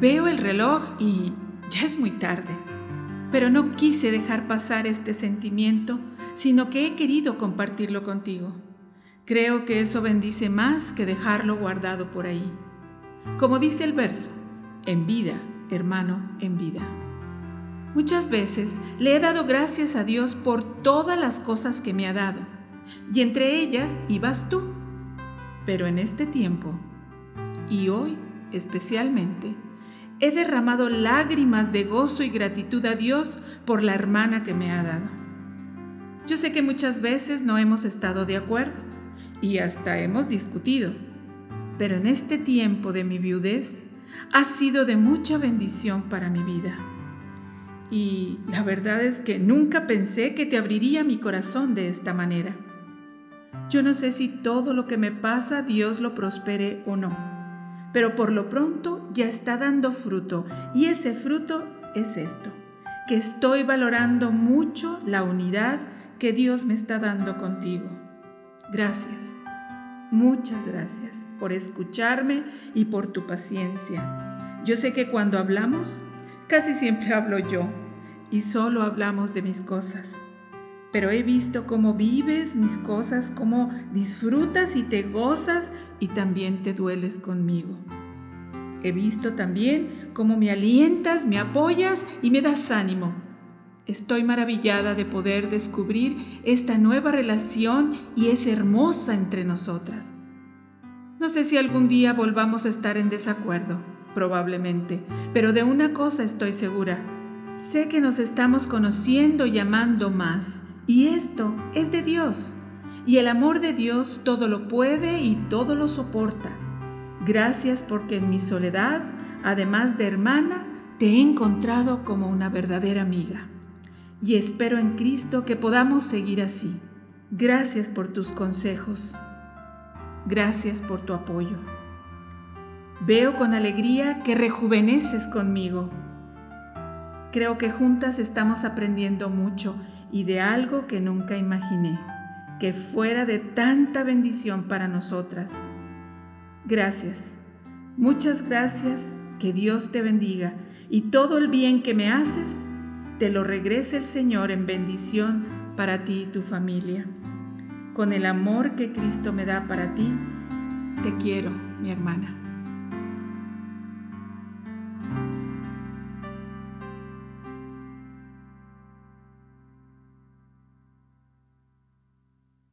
Veo el reloj y ya es muy tarde, pero no quise dejar pasar este sentimiento, sino que he querido compartirlo contigo. Creo que eso bendice más que dejarlo guardado por ahí. Como dice el verso, en vida, hermano, en vida. Muchas veces le he dado gracias a Dios por todas las cosas que me ha dado, y entre ellas ibas tú. Pero en este tiempo, y hoy especialmente, he derramado lágrimas de gozo y gratitud a Dios por la hermana que me ha dado. Yo sé que muchas veces no hemos estado de acuerdo y hasta hemos discutido, pero en este tiempo de mi viudez ha sido de mucha bendición para mi vida. Y la verdad es que nunca pensé que te abriría mi corazón de esta manera. Yo no sé si todo lo que me pasa Dios lo prospere o no, pero por lo pronto ya está dando fruto y ese fruto es esto, que estoy valorando mucho la unidad que Dios me está dando contigo. Gracias, muchas gracias por escucharme y por tu paciencia. Yo sé que cuando hablamos Casi siempre hablo yo y solo hablamos de mis cosas. Pero he visto cómo vives mis cosas, cómo disfrutas y te gozas y también te dueles conmigo. He visto también cómo me alientas, me apoyas y me das ánimo. Estoy maravillada de poder descubrir esta nueva relación y es hermosa entre nosotras. No sé si algún día volvamos a estar en desacuerdo probablemente, pero de una cosa estoy segura. Sé que nos estamos conociendo y amando más, y esto es de Dios. Y el amor de Dios todo lo puede y todo lo soporta. Gracias porque en mi soledad, además de hermana, te he encontrado como una verdadera amiga. Y espero en Cristo que podamos seguir así. Gracias por tus consejos. Gracias por tu apoyo. Veo con alegría que rejuveneces conmigo. Creo que juntas estamos aprendiendo mucho y de algo que nunca imaginé, que fuera de tanta bendición para nosotras. Gracias, muchas gracias, que Dios te bendiga y todo el bien que me haces, te lo regrese el Señor en bendición para ti y tu familia. Con el amor que Cristo me da para ti, te quiero, mi hermana.